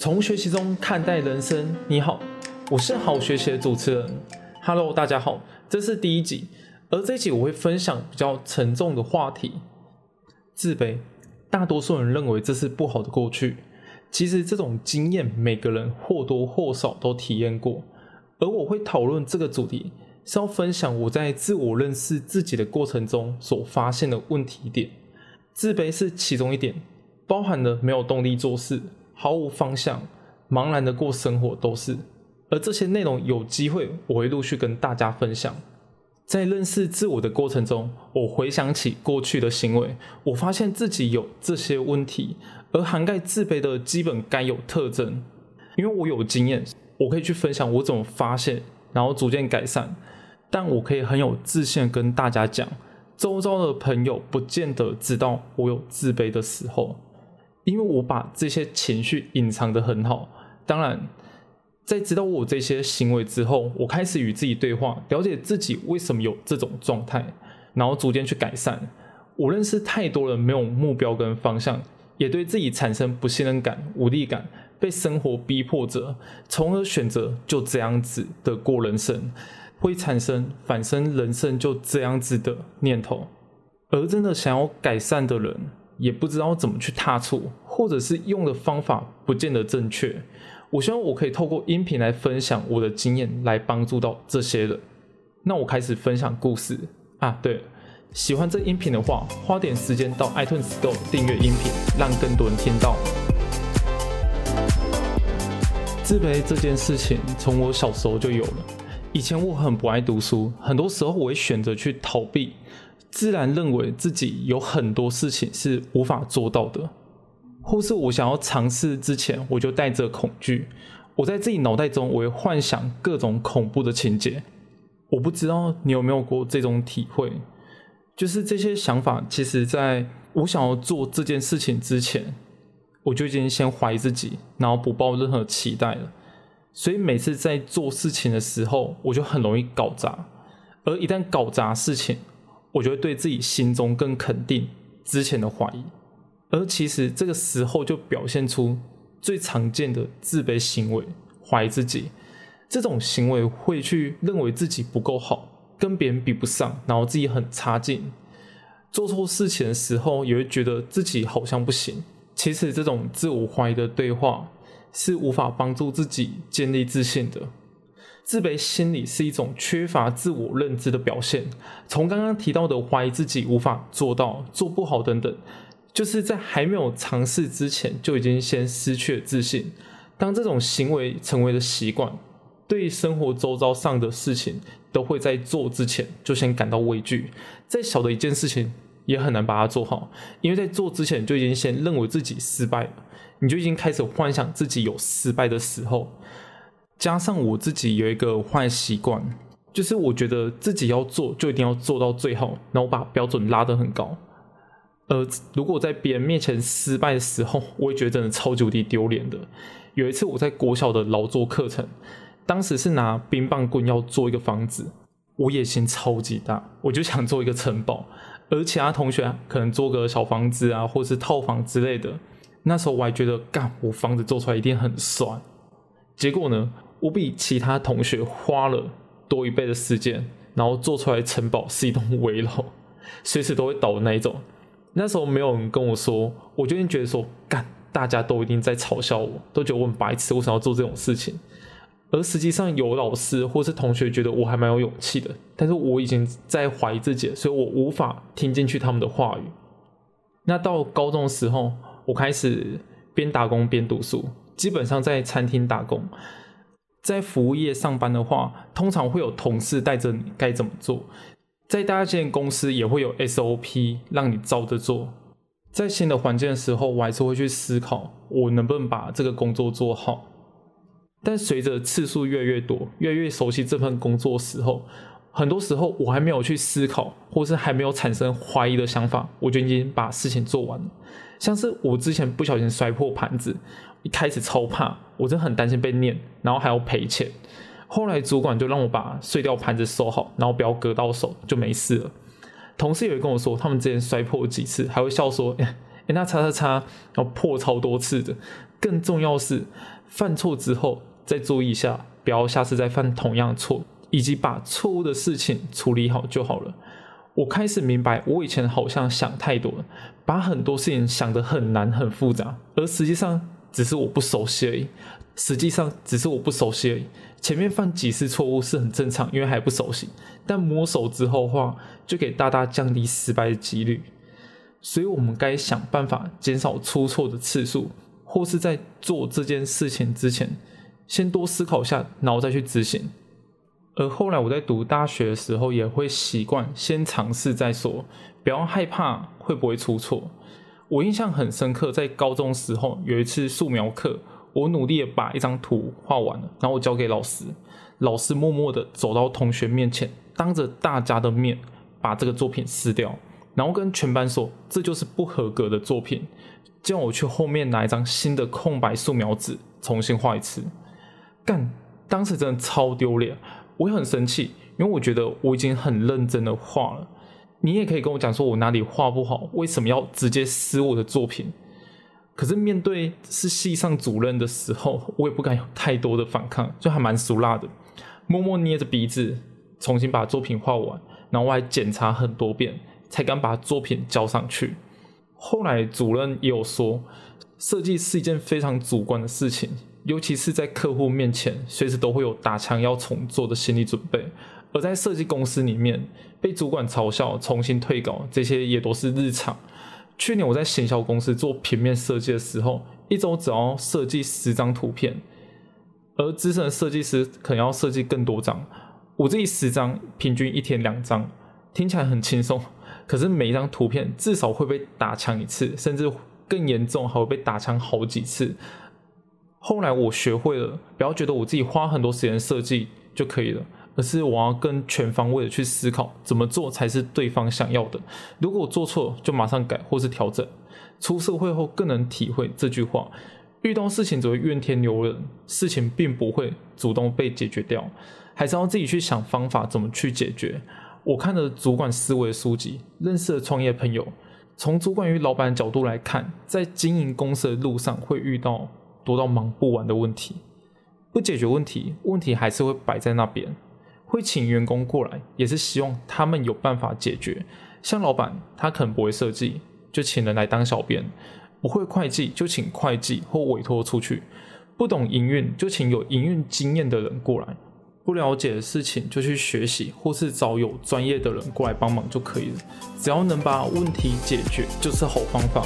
从学习中看待人生。你好，我是好学习的主持人。Hello，大家好，这是第一集，而这一集我会分享比较沉重的话题——自卑。大多数人认为这是不好的过去，其实这种经验每个人或多或少都体验过。而我会讨论这个主题，是要分享我在自我认识自己的过程中所发现的问题点。自卑是其中一点，包含了没有动力做事。毫无方向、茫然的过生活都是，而这些内容有机会我会陆续跟大家分享。在认识自我的过程中，我回想起过去的行为，我发现自己有这些问题，而涵盖自卑的基本该有特征。因为我有经验，我可以去分享我怎么发现，然后逐渐改善。但我可以很有自信跟大家讲，周遭的朋友不见得知道我有自卑的时候。因为我把这些情绪隐藏的很好，当然，在知道我这些行为之后，我开始与自己对话，了解自己为什么有这种状态，然后逐渐去改善。我认识太多人没有目标跟方向，也对自己产生不信任感、无力感，被生活逼迫着，从而选择就这样子的过人生，会产生反生人生就这样子的念头。而真的想要改善的人。也不知道怎么去踏出，或者是用的方法不见得正确。我希望我可以透过音频来分享我的经验，来帮助到这些人。那我开始分享故事啊。对，喜欢这音频的话，花点时间到 iTunes Store 订阅音频，让更多人听到。自卑这件事情从我小时候就有了。以前我很不爱读书，很多时候我会选择去逃避。自然认为自己有很多事情是无法做到的，或是我想要尝试之前，我就带着恐惧。我在自己脑袋中，我会幻想各种恐怖的情节。我不知道你有没有过这种体会，就是这些想法，其实在我想要做这件事情之前，我就已经先怀疑自己，然后不抱任何期待了。所以每次在做事情的时候，我就很容易搞砸。而一旦搞砸事情，我就会对自己心中更肯定之前的怀疑，而其实这个时候就表现出最常见的自卑行为，怀疑自己。这种行为会去认为自己不够好，跟别人比不上，然后自己很差劲。做错事情的时候，也会觉得自己好像不行。其实这种自我怀疑的对话是无法帮助自己建立自信的。自卑心理是一种缺乏自我认知的表现。从刚刚提到的怀疑自己无法做到、做不好等等，就是在还没有尝试之前就已经先失去了自信。当这种行为成为了习惯，对生活周遭上的事情都会在做之前就先感到畏惧。再小的一件事情也很难把它做好，因为在做之前就已经先认为自己失败了，你就已经开始幻想自己有失败的时候。加上我自己有一个坏习惯，就是我觉得自己要做就一定要做到最后，然后把标准拉得很高。呃，如果在别人面前失败的时候，我也觉得真的超级无敌丢脸的。有一次我在国小的劳作课程，当时是拿冰棒棍要做一个房子，我野心超级大，我就想做一个城堡，而其他同学可能做个小房子啊，或是套房之类的。那时候我还觉得，干我房子做出来一定很帅。结果呢？我比其他同学花了多一倍的时间，然后做出来城堡是一栋围楼，随时都会倒的那一种。那时候没有人跟我说，我就觉得说，干，大家都一定在嘲笑我，都觉得我很白痴，我想要做这种事情。而实际上有老师或是同学觉得我还蛮有勇气的，但是我已经在怀疑自己，所以我无法听进去他们的话语。那到高中的时候，我开始边打工边读书，基本上在餐厅打工。在服务业上班的话，通常会有同事带着你该怎么做。在大间公司也会有 SOP 让你照着做。在新的环境的时候，我还是会去思考我能不能把这个工作做好。但随着次数越来越多，越来越熟悉这份工作时候，很多时候我还没有去思考，或是还没有产生怀疑的想法，我就已经把事情做完了。像是我之前不小心摔破盘子。一开始超怕，我真的很担心被念，然后还要赔钱。后来主管就让我把碎掉盘子收好，然后不要割到手，就没事了。同事也会跟我说，他们之前摔破几次，还会笑说：“ 哎，那叉叉叉要破超多次的。更重要是，犯错之后再注意一下，不要下次再犯同样的错，以及把错误的事情处理好就好了。我开始明白，我以前好像想太多了，把很多事情想得很难很复杂，而实际上只是我不熟悉而已。实际上只是我不熟悉而已。前面犯几次错误是很正常，因为还不熟悉。但摸熟之后的话，就可以大大降低失败的几率。所以，我们该想办法减少出错的次数，或是在做这件事情之前，先多思考下，然后再去执行。而后来我在读大学的时候，也会习惯先尝试再说，不要害怕会不会出错。我印象很深刻，在高中时候有一次素描课，我努力的把一张图画完了，然后我交给老师，老师默默的走到同学面前，当着大家的面把这个作品撕掉，然后跟全班说这就是不合格的作品，叫我去后面拿一张新的空白素描纸重新画一次。干，当时真的超丢脸。我也很生气，因为我觉得我已经很认真的画了。你也可以跟我讲说我哪里画不好，为什么要直接撕我的作品？可是面对是系上主任的时候，我也不敢有太多的反抗，就还蛮俗辣的，默默捏着鼻子重新把作品画完，然后我还检查很多遍，才敢把作品交上去。后来主任也有说，设计是一件非常主观的事情。尤其是在客户面前，随时都会有打枪要重做的心理准备；而在设计公司里面，被主管嘲笑、重新退稿，这些也都是日常。去年我在行销公司做平面设计的时候，一周只要设计十张图片，而资深的设计师可能要设计更多张。我这己十张，平均一天两张，听起来很轻松，可是每一张图片至少会被打枪一次，甚至更严重，还会被打枪好几次。后来我学会了，不要觉得我自己花很多时间设计就可以了，而是我要更全方位的去思考怎么做才是对方想要的。如果我做错，就马上改或是调整。出社会后更能体会这句话：遇到事情只会怨天尤人，事情并不会主动被解决掉，还是要自己去想方法怎么去解决。我看了主管思维书籍，认识了创业朋友，从主管与老板的角度来看，在经营公司的路上会遇到。多到忙不完的问题，不解决问题，问题还是会摆在那边。会请员工过来，也是希望他们有办法解决。像老板，他可能不会设计，就请人来当小编；不会会计，就请会计或委托出去；不懂营运，就请有营运经验的人过来；不了解的事情，就去学习，或是找有专业的人过来帮忙就可以了。只要能把问题解决，就是好方法。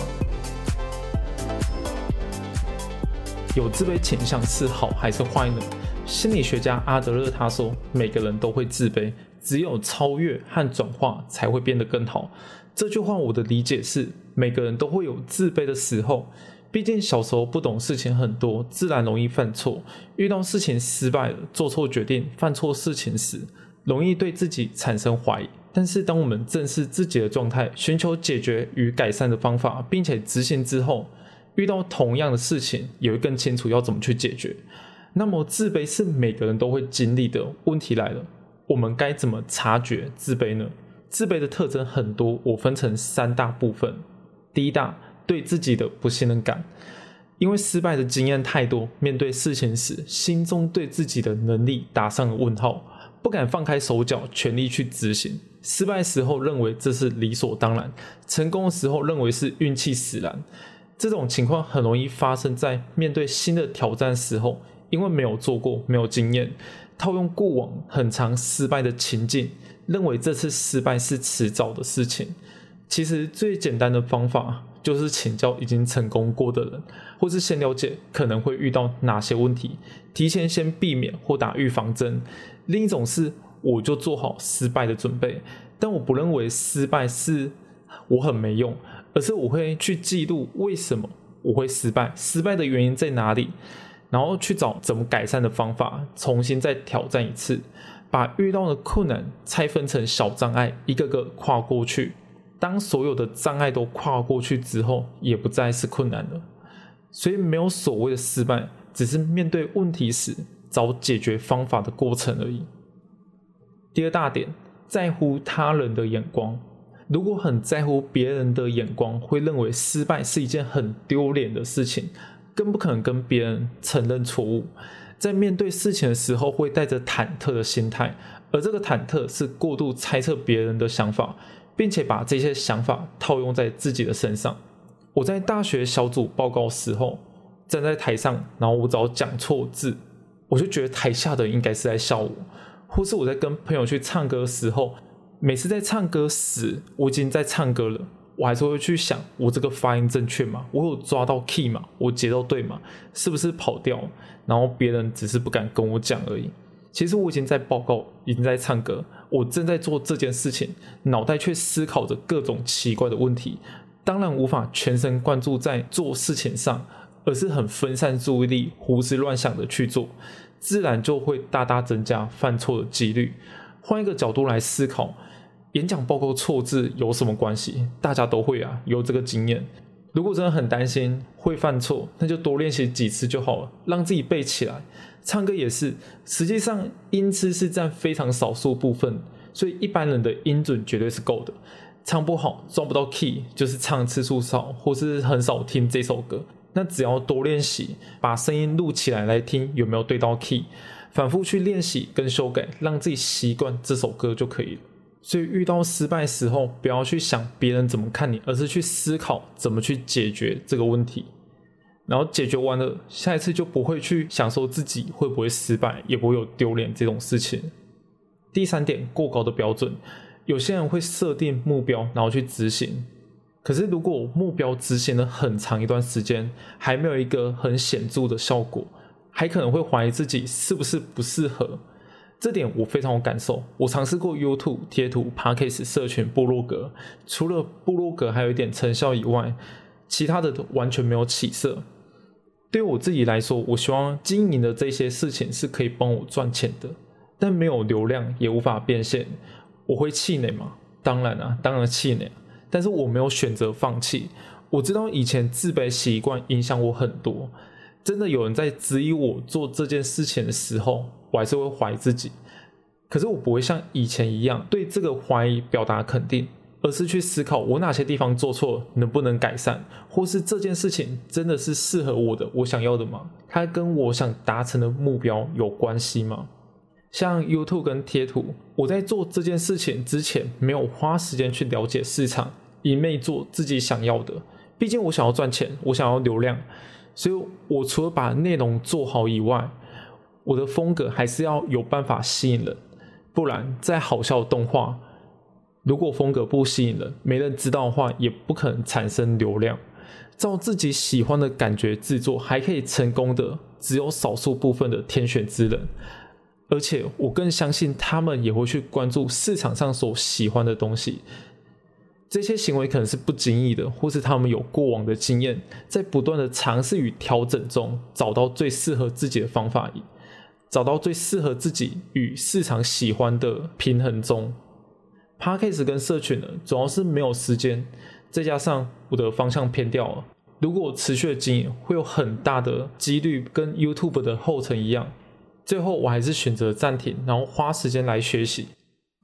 有自卑倾向是好还是坏呢？心理学家阿德勒他说，每个人都会自卑，只有超越和转化才会变得更好。这句话我的理解是，每个人都会有自卑的时候，毕竟小时候不懂事情很多，自然容易犯错。遇到事情失败了，做错决定，犯错事情时，容易对自己产生怀疑。但是当我们正视自己的状态，寻求解决与改善的方法，并且执行之后，遇到同样的事情，也会更清楚要怎么去解决。那么，自卑是每个人都会经历的。问题来了，我们该怎么察觉自卑呢？自卑的特征很多，我分成三大部分。第一大，对自己的不信任感，因为失败的经验太多，面对事情时，心中对自己的能力打上了问号，不敢放开手脚，全力去执行。失败时候认为这是理所当然，成功的时候认为是运气使然。这种情况很容易发生在面对新的挑战时候，因为没有做过，没有经验，套用过往很长失败的情境，认为这次失败是迟早的事情。其实最简单的方法就是请教已经成功过的人，或是先了解可能会遇到哪些问题，提前先避免或打预防针。另一种是我就做好失败的准备，但我不认为失败是我很没用。而是我会去记录为什么我会失败，失败的原因在哪里，然后去找怎么改善的方法，重新再挑战一次，把遇到的困难拆分成小障碍，一个个跨过去。当所有的障碍都跨过去之后，也不再是困难了。所以没有所谓的失败，只是面对问题时找解决方法的过程而已。第二大点，在乎他人的眼光。如果很在乎别人的眼光，会认为失败是一件很丢脸的事情，更不可能跟别人承认错误。在面对事情的时候，会带着忐忑的心态，而这个忐忑是过度猜测别人的想法，并且把这些想法套用在自己的身上。我在大学小组报告时候，站在台上，然后我只要讲错字，我就觉得台下的应该是在笑我；或是我在跟朋友去唱歌的时候，每次在唱歌时，我已经在唱歌了。我还是会去想，我这个发音正确吗？我有抓到 key 吗？我节奏对吗？是不是跑调？然后别人只是不敢跟我讲而已。其实我已经在报告，已经在唱歌，我正在做这件事情，脑袋却思考着各种奇怪的问题。当然无法全神贯注在做事情上，而是很分散注意力、胡思乱想的去做，自然就会大大增加犯错的几率。换一个角度来思考。演讲报告错字有什么关系？大家都会啊，有这个经验。如果真的很担心会犯错，那就多练习几次就好了，让自己背起来。唱歌也是，实际上音痴是占非常少数部分，所以一般人的音准绝对是够的。唱不好，抓不到 key，就是唱次数少，或是很少听这首歌。那只要多练习，把声音录起来来听有没有对到 key，反复去练习跟修改，让自己习惯这首歌就可以了。所以遇到失败时候，不要去想别人怎么看你，而是去思考怎么去解决这个问题。然后解决完了，下一次就不会去想说自己会不会失败，也不会有丢脸这种事情。第三点，过高的标准，有些人会设定目标，然后去执行。可是如果目标执行了很长一段时间，还没有一个很显著的效果，还可能会怀疑自己是不是不适合。这点我非常有感受。我尝试过 YouTube 贴图、Podcast 社群、部落格，除了部落格还有一点成效以外，其他的都完全没有起色。对我自己来说，我希望经营的这些事情是可以帮我赚钱的，但没有流量也无法变现，我会气馁吗？当然啊，当然气馁。但是我没有选择放弃。我知道以前自卑习惯影响我很多，真的有人在质疑我做这件事情的时候。我还是会怀疑自己，可是我不会像以前一样对这个怀疑表达肯定，而是去思考我哪些地方做错，能不能改善，或是这件事情真的是适合我的，我想要的吗？它跟我想达成的目标有关系吗？像 YouTube 跟贴图，我在做这件事情之前没有花时间去了解市场，一昧做自己想要的。毕竟我想要赚钱，我想要流量，所以我除了把内容做好以外，我的风格还是要有办法吸引人，不然再好笑的动画，如果风格不吸引人，没人知道的话，也不可能产生流量。照自己喜欢的感觉制作，还可以成功的，只有少数部分的天选之人。而且我更相信他们也会去关注市场上所喜欢的东西。这些行为可能是不经意的，或是他们有过往的经验，在不断的尝试与调整中，找到最适合自己的方法。找到最适合自己与市场喜欢的平衡中 p a r k a s 跟社群呢，主要是没有时间，再加上我的方向偏掉了。如果我持续的经营，会有很大的几率跟 YouTube 的后尘一样，最后我还是选择暂停，然后花时间来学习。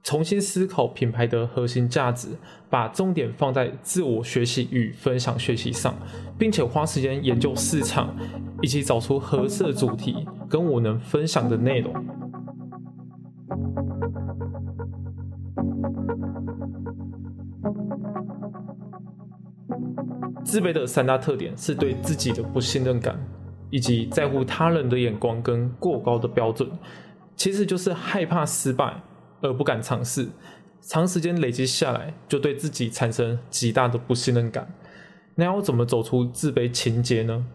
重新思考品牌的核心价值，把重点放在自我学习与分享学习上，并且花时间研究市场，以及找出合适的主题跟我能分享的内容。自卑的三大特点是对自己的不信任感，以及在乎他人的眼光跟过高的标准，其实就是害怕失败。而不敢尝试，长时间累积下来，就对自己产生极大的不信任感。那要怎么走出自卑情节呢？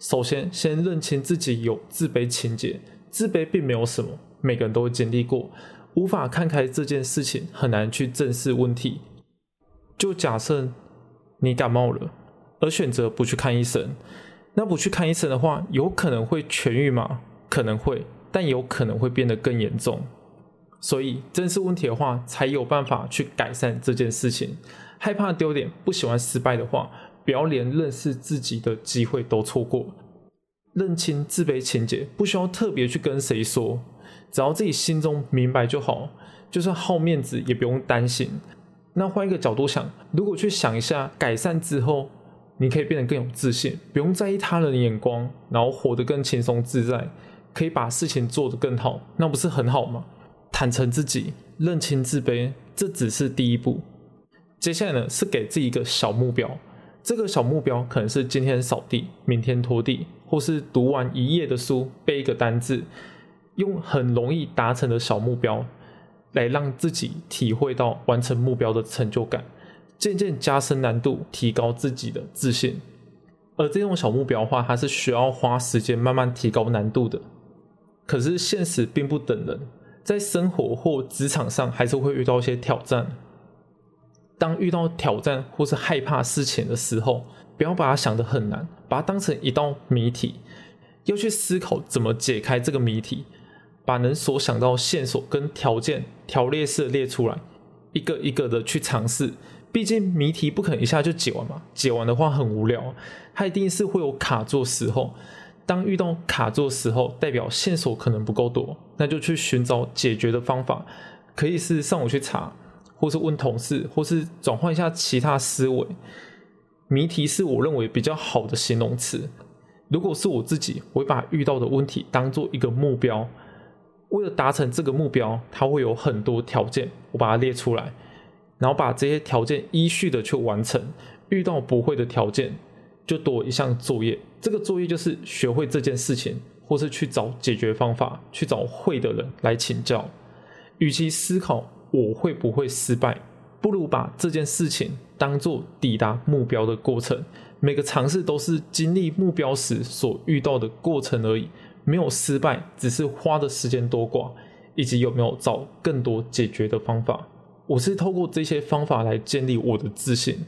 首先，先认清自己有自卑情节。自卑并没有什么，每个人都经历过。无法看开这件事情，很难去正视问题。就假设你感冒了，而选择不去看医生，那不去看医生的话，有可能会痊愈吗？可能会，但有可能会变得更严重。所以，正视问题的话，才有办法去改善这件事情。害怕丢脸，不喜欢失败的话，不要连认识自己的机会都错过。认清自卑情节，不需要特别去跟谁说，只要自己心中明白就好。就算好面子，也不用担心。那换一个角度想，如果去想一下改善之后，你可以变得更有自信，不用在意他人的眼光，然后活得更轻松自在，可以把事情做得更好，那不是很好吗？坦诚自己，认清自卑，这只是第一步。接下来呢，是给自己一个小目标。这个小目标可能是今天扫地，明天拖地，或是读完一页的书，背一个单字，用很容易达成的小目标，来让自己体会到完成目标的成就感，渐渐加深难度，提高自己的自信。而这种小目标的话，它是需要花时间慢慢提高难度的。可是现实并不等人，在生活或职场上，还是会遇到一些挑战。当遇到挑战或是害怕事情的时候，不要把它想得很难，把它当成一道谜题，要去思考怎么解开这个谜题，把能所想到线索跟条件条列式列出来，一个一个的去尝试。毕竟谜题不可能一下就解完嘛，解完的话很无聊，它一定是会有卡住时候。当遇到卡住时候，代表线索可能不够多，那就去寻找解决的方法，可以是上网去查。或是问同事，或是转换一下其他思维。谜题是我认为比较好的形容词。如果是我自己，我会把遇到的问题当做一个目标。为了达成这个目标，它会有很多条件，我把它列出来，然后把这些条件依序的去完成。遇到不会的条件，就多一项作业。这个作业就是学会这件事情，或是去找解决方法，去找会的人来请教。与其思考。我会不会失败？不如把这件事情当做抵达目标的过程。每个尝试都是经历目标时所遇到的过程而已，没有失败，只是花的时间多寡，以及有没有找更多解决的方法。我是透过这些方法来建立我的自信。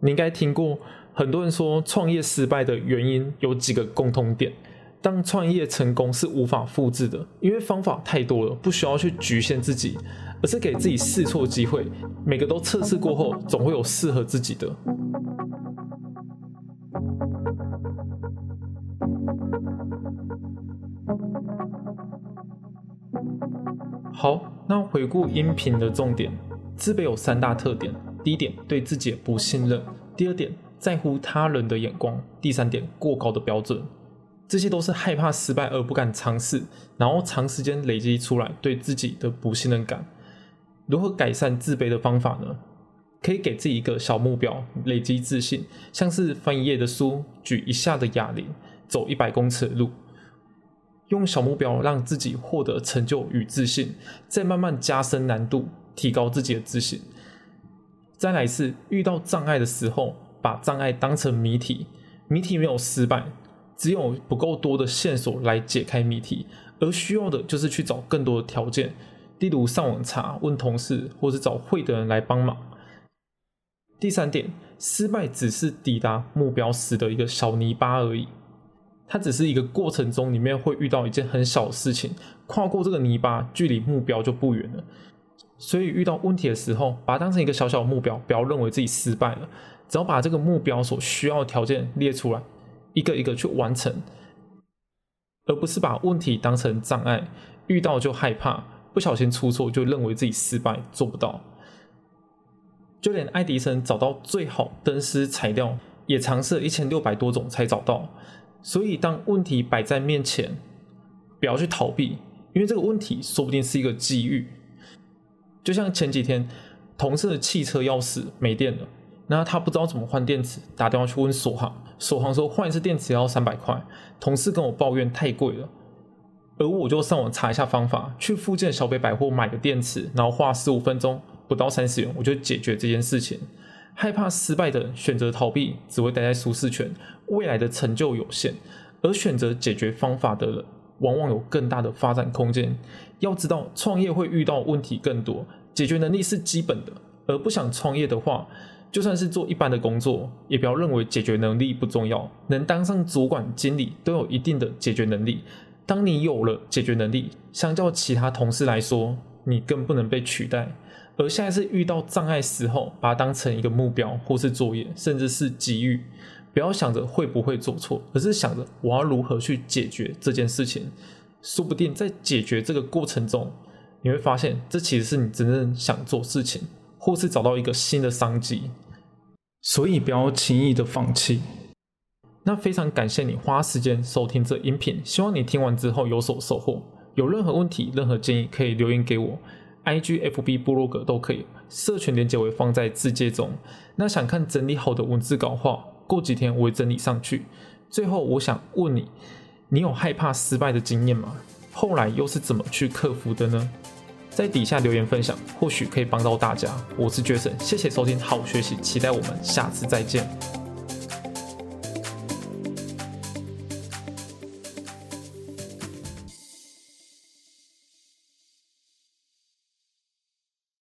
你应该听过很多人说，创业失败的原因有几个共通点。当创业成功是无法复制的，因为方法太多了，不需要去局限自己。而是给自己试错机会，每个都测试过后，总会有适合自己的。好，那回顾音频的重点，自卑有三大特点：第一点，对自己不信任；第二点，在乎他人的眼光；第三点，过高的标准。这些都是害怕失败而不敢尝试，然后长时间累积出来对自己的不信任感。如何改善自卑的方法呢？可以给自己一个小目标，累积自信，像是翻一页的书，举一下的哑铃，走一百公尺的路。用小目标让自己获得成就与自信，再慢慢加深难度，提高自己的自信。再来是遇到障碍的时候，把障碍当成谜题，谜题没有失败，只有不够多的线索来解开谜题，而需要的就是去找更多的条件。例如上网查、问同事，或是找会的人来帮忙。第三点，失败只是抵达目标时的一个小泥巴而已，它只是一个过程中里面会遇到一件很小的事情，跨过这个泥巴，距离目标就不远了。所以遇到问题的时候，把它当成一个小小的目标，不要认为自己失败了，只要把这个目标所需要的条件列出来，一个一个去完成，而不是把问题当成障碍，遇到就害怕。不小心出错就认为自己失败做不到，就连爱迪生找到最好灯丝材料也尝试了一千六百多种才找到。所以当问题摆在面前，不要去逃避，因为这个问题说不定是一个机遇。就像前几天同事的汽车钥匙没电了，那他不知道怎么换电池，打电话去问锁行，锁行说换一次电池要三百块，同事跟我抱怨太贵了。而我就上网查一下方法，去附近小北百货买个电池，然后花十五分钟，不到三十元，我就解决这件事情。害怕失败的选择逃避，只会待在舒适圈，未来的成就有限；而选择解决方法的人，往往有更大的发展空间。要知道，创业会遇到问题更多，解决能力是基本的。而不想创业的话，就算是做一般的工作，也不要认为解决能力不重要，能当上主管、经理都有一定的解决能力。当你有了解决能力，相较其他同事来说，你更不能被取代。而下一次遇到障碍时候，把它当成一个目标，或是作业，甚至是机遇。不要想着会不会做错，而是想着我要如何去解决这件事情。说不定在解决这个过程中，你会发现这其实是你真正想做事情。或是找到一个新的商机。所以不要轻易的放弃。那非常感谢你花时间收听这音频，希望你听完之后有所收获。有任何问题、任何建议，可以留言给我，IG、FB、部落格都可以。社群连接会放在字界中。那想看整理好的文字稿话，过几天我会整理上去。最后，我想问你，你有害怕失败的经验吗？后来又是怎么去克服的呢？在底下留言分享，或许可以帮到大家。我是 Jason，谢谢收听，好学习，期待我们下次再见。